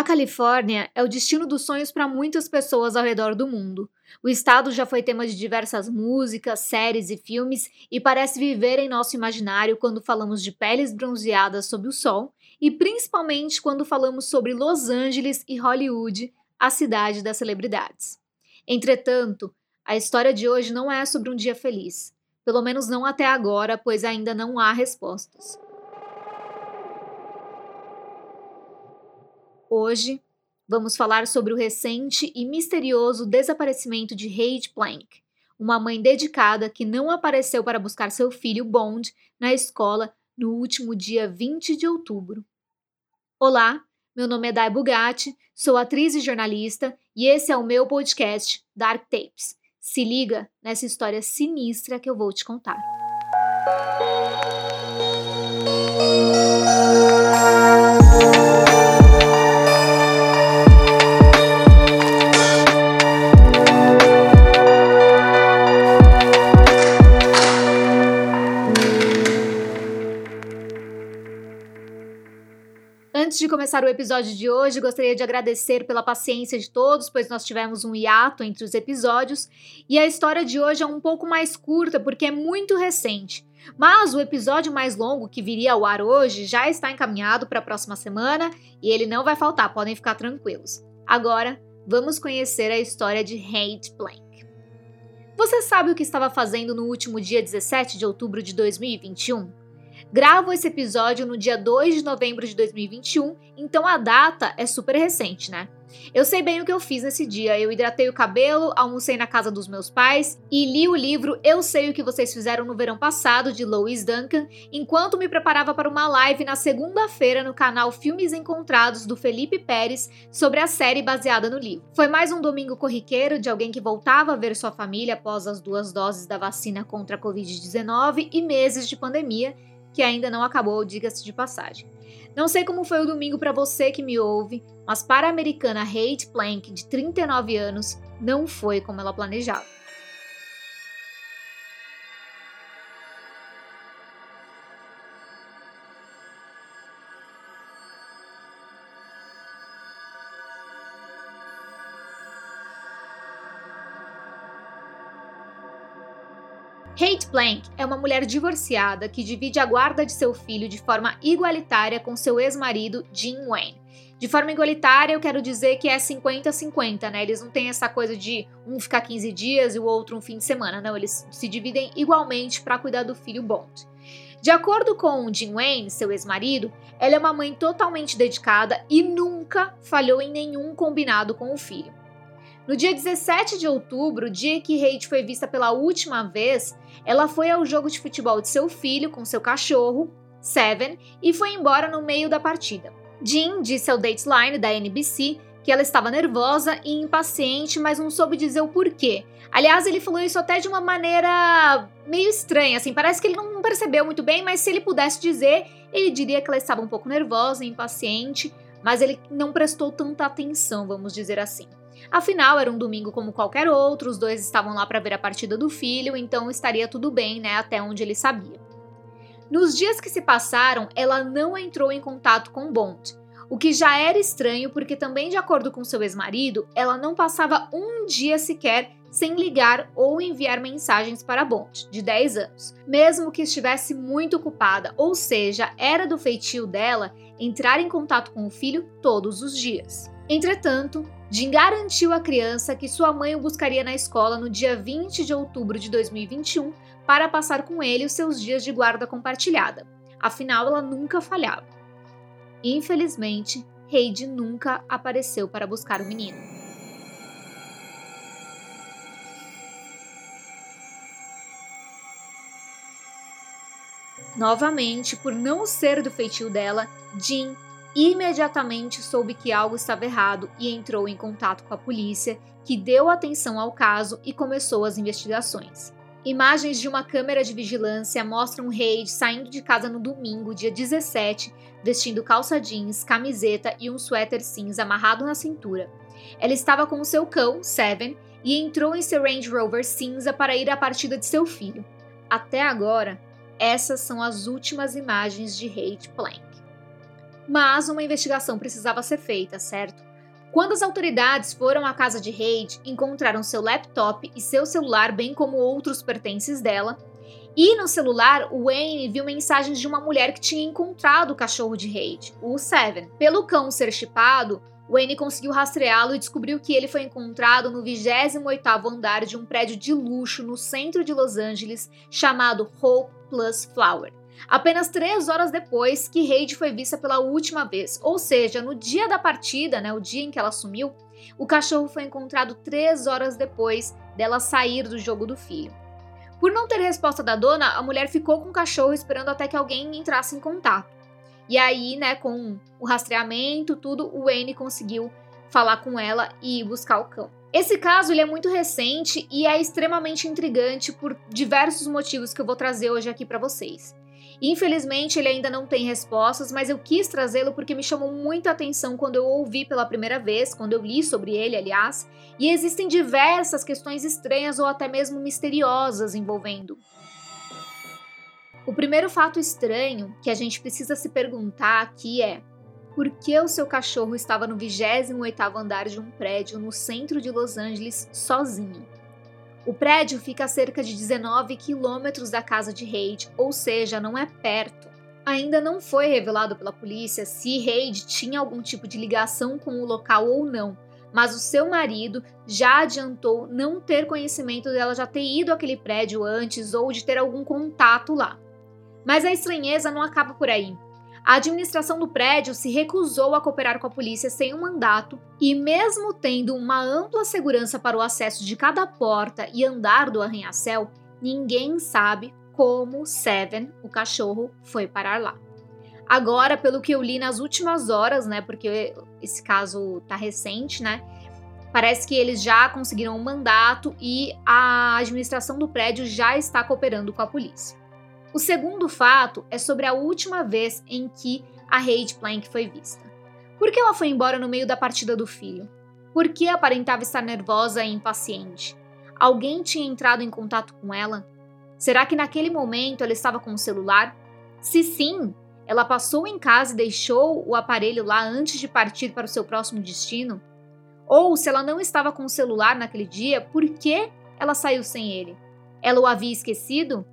A Califórnia é o destino dos sonhos para muitas pessoas ao redor do mundo. O estado já foi tema de diversas músicas, séries e filmes e parece viver em nosso imaginário quando falamos de peles bronzeadas sob o sol e principalmente quando falamos sobre Los Angeles e Hollywood, a cidade das celebridades. Entretanto, a história de hoje não é sobre um dia feliz, pelo menos não até agora, pois ainda não há respostas. Hoje, vamos falar sobre o recente e misterioso desaparecimento de Hage Plank, uma mãe dedicada que não apareceu para buscar seu filho Bond na escola no último dia 20 de outubro. Olá, meu nome é Dai Bugatti, sou atriz e jornalista e esse é o meu podcast Dark Tapes. Se liga nessa história sinistra que eu vou te contar. Começar o episódio de hoje, gostaria de agradecer pela paciência de todos, pois nós tivemos um hiato entre os episódios e a história de hoje é um pouco mais curta porque é muito recente. Mas o episódio mais longo que viria ao ar hoje já está encaminhado para a próxima semana e ele não vai faltar, podem ficar tranquilos. Agora, vamos conhecer a história de Hate Blank. Você sabe o que estava fazendo no último dia 17 de outubro de 2021? Gravo esse episódio no dia 2 de novembro de 2021, então a data é super recente, né? Eu sei bem o que eu fiz nesse dia. Eu hidratei o cabelo, almocei na casa dos meus pais e li o livro Eu Sei o que Vocês Fizeram no Verão Passado, de Lois Duncan, enquanto me preparava para uma live na segunda-feira no canal Filmes Encontrados do Felipe Pérez sobre a série baseada no livro. Foi mais um domingo corriqueiro de alguém que voltava a ver sua família após as duas doses da vacina contra a Covid-19 e meses de pandemia que ainda não acabou, diga-se de passagem. Não sei como foi o domingo para você que me ouve, mas para a americana Hate Plank, de 39 anos, não foi como ela planejava. Kate Blank é uma mulher divorciada que divide a guarda de seu filho de forma igualitária com seu ex-marido Jim Wayne. De forma igualitária, eu quero dizer que é 50-50, né? Eles não têm essa coisa de um ficar 15 dias e o outro um fim de semana, não. Eles se dividem igualmente para cuidar do filho Bond. De acordo com Jim Wayne, seu ex-marido, ela é uma mãe totalmente dedicada e nunca falhou em nenhum combinado com o filho. No dia 17 de outubro, dia que Kate foi vista pela última vez, ela foi ao jogo de futebol de seu filho com seu cachorro, Seven, e foi embora no meio da partida. Jean disse ao Dateline da NBC que ela estava nervosa e impaciente, mas não soube dizer o porquê. Aliás, ele falou isso até de uma maneira meio estranha, assim, parece que ele não percebeu muito bem, mas se ele pudesse dizer, ele diria que ela estava um pouco nervosa e impaciente, mas ele não prestou tanta atenção, vamos dizer assim. Afinal, era um domingo como qualquer outro, os dois estavam lá para ver a partida do filho, então estaria tudo bem, né, até onde ele sabia. Nos dias que se passaram, ela não entrou em contato com Bond, o que já era estranho porque também de acordo com seu ex-marido, ela não passava um dia sequer sem ligar ou enviar mensagens para Bond, de 10 anos, mesmo que estivesse muito ocupada, ou seja, era do feitio dela entrar em contato com o filho todos os dias. Entretanto, Jim garantiu à criança que sua mãe o buscaria na escola no dia 20 de outubro de 2021 para passar com ele os seus dias de guarda compartilhada. Afinal, ela nunca falhava. Infelizmente, Heidi nunca apareceu para buscar o menino. Novamente, por não ser do feitio dela, Jim imediatamente soube que algo estava errado e entrou em contato com a polícia, que deu atenção ao caso e começou as investigações. Imagens de uma câmera de vigilância mostram Reid saindo de casa no domingo, dia 17, vestindo calça jeans, camiseta e um suéter cinza amarrado na cintura. Ela estava com seu cão, Seven, e entrou em seu Range Rover cinza para ir à partida de seu filho. Até agora, essas são as últimas imagens de Hate Plank. Mas uma investigação precisava ser feita, certo? Quando as autoridades foram à casa de Reid, encontraram seu laptop e seu celular, bem como outros pertences dela. E no celular, Wayne viu mensagens de uma mulher que tinha encontrado o cachorro de Reid, o Seven. Pelo cão ser chipado, Wayne conseguiu rastreá-lo e descobriu que ele foi encontrado no 28º andar de um prédio de luxo no centro de Los Angeles chamado Hope Plus Flower. Apenas três horas depois que Reid foi vista pela última vez, ou seja, no dia da partida, né, o dia em que ela sumiu, o cachorro foi encontrado três horas depois dela sair do jogo do filho. Por não ter resposta da dona, a mulher ficou com o cachorro esperando até que alguém entrasse em contato. E aí, né, com o rastreamento, tudo, o Wayne conseguiu falar com ela e buscar o cão. Esse caso ele é muito recente e é extremamente intrigante por diversos motivos que eu vou trazer hoje aqui para vocês. Infelizmente, ele ainda não tem respostas, mas eu quis trazê-lo porque me chamou muita atenção quando eu ouvi pela primeira vez, quando eu li sobre ele, aliás, e existem diversas questões estranhas ou até mesmo misteriosas envolvendo. O primeiro fato estranho que a gente precisa se perguntar aqui é: por que o seu cachorro estava no 28º andar de um prédio no centro de Los Angeles sozinho? O prédio fica a cerca de 19 quilômetros da casa de Reid, ou seja, não é perto. Ainda não foi revelado pela polícia se Reid tinha algum tipo de ligação com o local ou não, mas o seu marido já adiantou não ter conhecimento dela já ter ido àquele prédio antes ou de ter algum contato lá. Mas a estranheza não acaba por aí. A administração do prédio se recusou a cooperar com a polícia sem um mandato e, mesmo tendo uma ampla segurança para o acesso de cada porta e andar do arranha-céu, ninguém sabe como Seven, o cachorro, foi parar lá. Agora, pelo que eu li nas últimas horas, né, porque esse caso tá recente, né, parece que eles já conseguiram um mandato e a administração do prédio já está cooperando com a polícia. O segundo fato é sobre a última vez em que a Heidi Plank foi vista. Por que ela foi embora no meio da partida do filho? Por que aparentava estar nervosa e impaciente? Alguém tinha entrado em contato com ela? Será que naquele momento ela estava com o celular? Se sim, ela passou em casa e deixou o aparelho lá antes de partir para o seu próximo destino? Ou se ela não estava com o celular naquele dia, por que ela saiu sem ele? Ela o havia esquecido?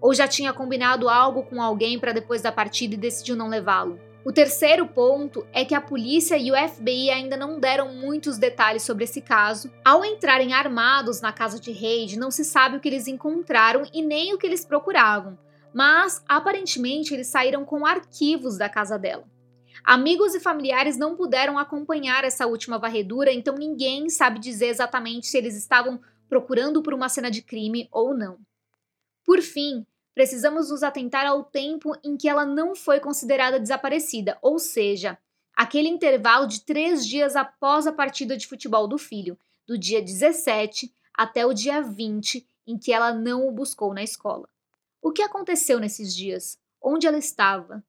Ou já tinha combinado algo com alguém para depois da partida e decidiu não levá-lo. O terceiro ponto é que a polícia e o FBI ainda não deram muitos detalhes sobre esse caso. Ao entrarem armados na casa de Reid, não se sabe o que eles encontraram e nem o que eles procuravam, mas aparentemente eles saíram com arquivos da casa dela. Amigos e familiares não puderam acompanhar essa última varredura, então ninguém sabe dizer exatamente se eles estavam procurando por uma cena de crime ou não. Por fim, precisamos nos atentar ao tempo em que ela não foi considerada desaparecida, ou seja, aquele intervalo de três dias após a partida de futebol do filho, do dia 17 até o dia 20, em que ela não o buscou na escola. O que aconteceu nesses dias? Onde ela estava?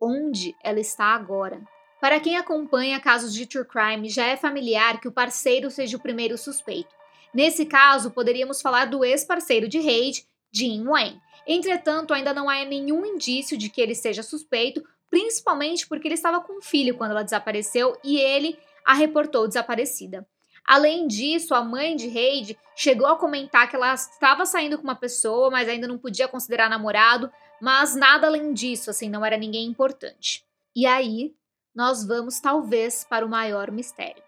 Onde ela está agora? Para quem acompanha casos de true crime, já é familiar que o parceiro seja o primeiro suspeito. Nesse caso, poderíamos falar do ex-parceiro de Reid, Jim Wayne. Entretanto, ainda não há nenhum indício de que ele seja suspeito, principalmente porque ele estava com um filho quando ela desapareceu e ele a reportou desaparecida. Além disso, a mãe de Reid chegou a comentar que ela estava saindo com uma pessoa, mas ainda não podia considerar namorado, mas nada além disso, assim, não era ninguém importante. E aí, nós vamos talvez para o maior mistério: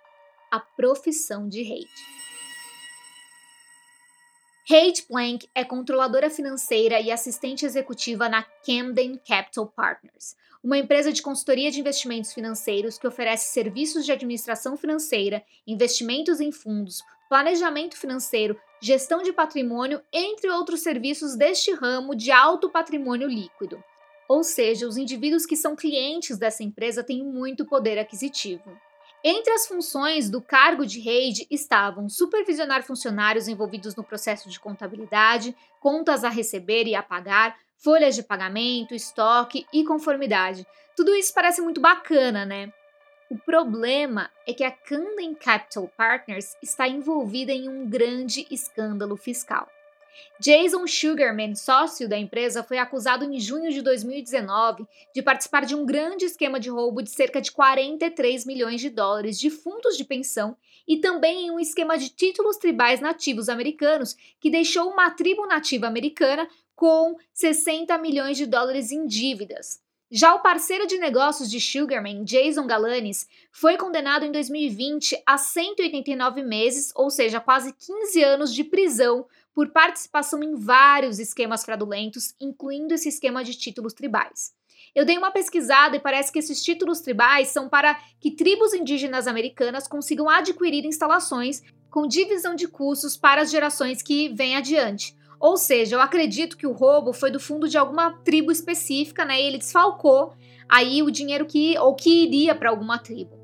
a profissão de Reid. Kate Plank é controladora financeira e assistente executiva na Camden Capital Partners, uma empresa de consultoria de investimentos financeiros que oferece serviços de administração financeira, investimentos em fundos, planejamento financeiro, gestão de patrimônio, entre outros serviços deste ramo de alto patrimônio líquido. Ou seja, os indivíduos que são clientes dessa empresa têm muito poder aquisitivo. Entre as funções do cargo de RAID estavam supervisionar funcionários envolvidos no processo de contabilidade, contas a receber e a pagar, folhas de pagamento, estoque e conformidade. Tudo isso parece muito bacana, né? O problema é que a Camden Capital Partners está envolvida em um grande escândalo fiscal. Jason Sugarman, sócio da empresa, foi acusado em junho de 2019 de participar de um grande esquema de roubo de cerca de 43 milhões de dólares de fundos de pensão e também em um esquema de títulos tribais nativos americanos que deixou uma tribo nativa americana com 60 milhões de dólares em dívidas. Já o parceiro de negócios de Sugarman, Jason Galanis, foi condenado em 2020 a 189 meses, ou seja, quase 15 anos de prisão, por participação em vários esquemas fraudulentos, incluindo esse esquema de títulos tribais. Eu dei uma pesquisada e parece que esses títulos tribais são para que tribos indígenas americanas consigam adquirir instalações com divisão de custos para as gerações que vêm adiante. Ou seja, eu acredito que o roubo foi do fundo de alguma tribo específica, né? E ele desfalcou aí o dinheiro que ou que iria para alguma tribo.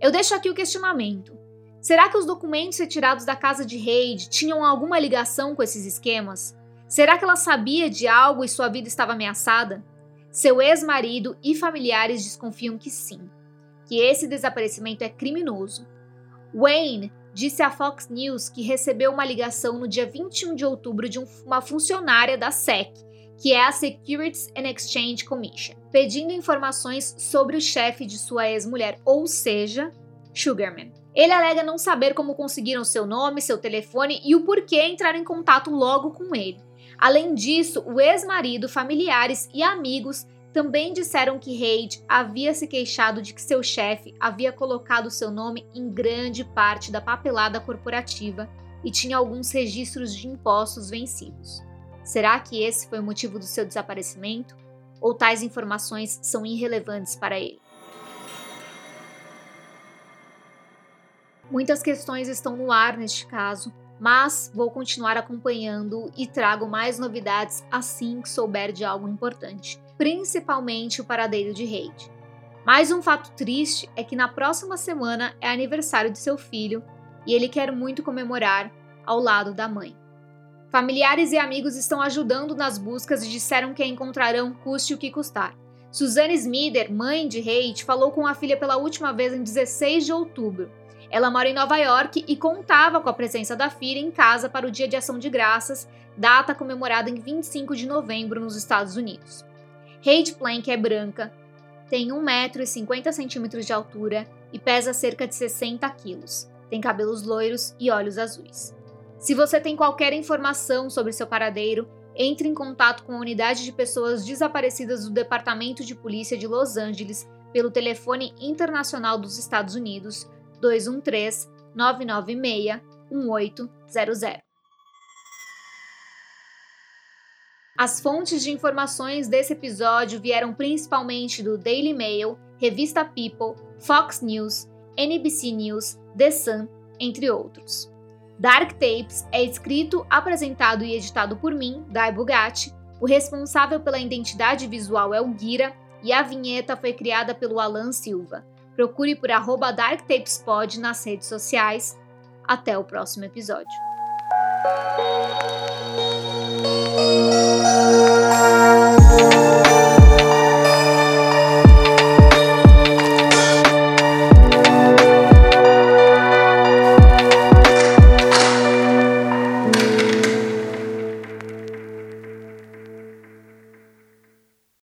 Eu deixo aqui o questionamento. Será que os documentos retirados da casa de Reid tinham alguma ligação com esses esquemas? Será que ela sabia de algo e sua vida estava ameaçada? Seu ex-marido e familiares desconfiam que sim, que esse desaparecimento é criminoso. Wayne disse à Fox News que recebeu uma ligação no dia 21 de outubro de uma funcionária da SEC, que é a Securities and Exchange Commission, pedindo informações sobre o chefe de sua ex-mulher, ou seja, Sugarman. Ele alega não saber como conseguiram seu nome, seu telefone e o porquê entrar em contato logo com ele. Além disso, o ex-marido, familiares e amigos também disseram que Reid havia se queixado de que seu chefe havia colocado seu nome em grande parte da papelada corporativa e tinha alguns registros de impostos vencidos. Será que esse foi o motivo do seu desaparecimento? Ou tais informações são irrelevantes para ele? Muitas questões estão no ar neste caso, mas vou continuar acompanhando e trago mais novidades assim que souber de algo importante principalmente o paradeiro de Reid. Mais um fato triste é que na próxima semana é aniversário de seu filho e ele quer muito comemorar ao lado da mãe. Familiares e amigos estão ajudando nas buscas e disseram que a encontrarão custe o que custar. Suzanne Smither, mãe de Reid, falou com a filha pela última vez em 16 de outubro. Ela mora em Nova York e contava com a presença da filha em casa para o Dia de Ação de Graças, data comemorada em 25 de novembro nos Estados Unidos. Kate Plank é branca, tem 1,50m de altura e pesa cerca de 60 quilos. Tem cabelos loiros e olhos azuis. Se você tem qualquer informação sobre seu paradeiro, entre em contato com a unidade de pessoas desaparecidas do Departamento de Polícia de Los Angeles pelo telefone internacional dos Estados Unidos 213 996 1800. As fontes de informações desse episódio vieram principalmente do Daily Mail, Revista People, Fox News, NBC News, The Sun, entre outros. Dark Tapes é escrito, apresentado e editado por mim, Dai Bugatti. O responsável pela identidade visual é o Guira e a vinheta foi criada pelo Alan Silva. Procure por arroba Dark Tapes Pod nas redes sociais. Até o próximo episódio.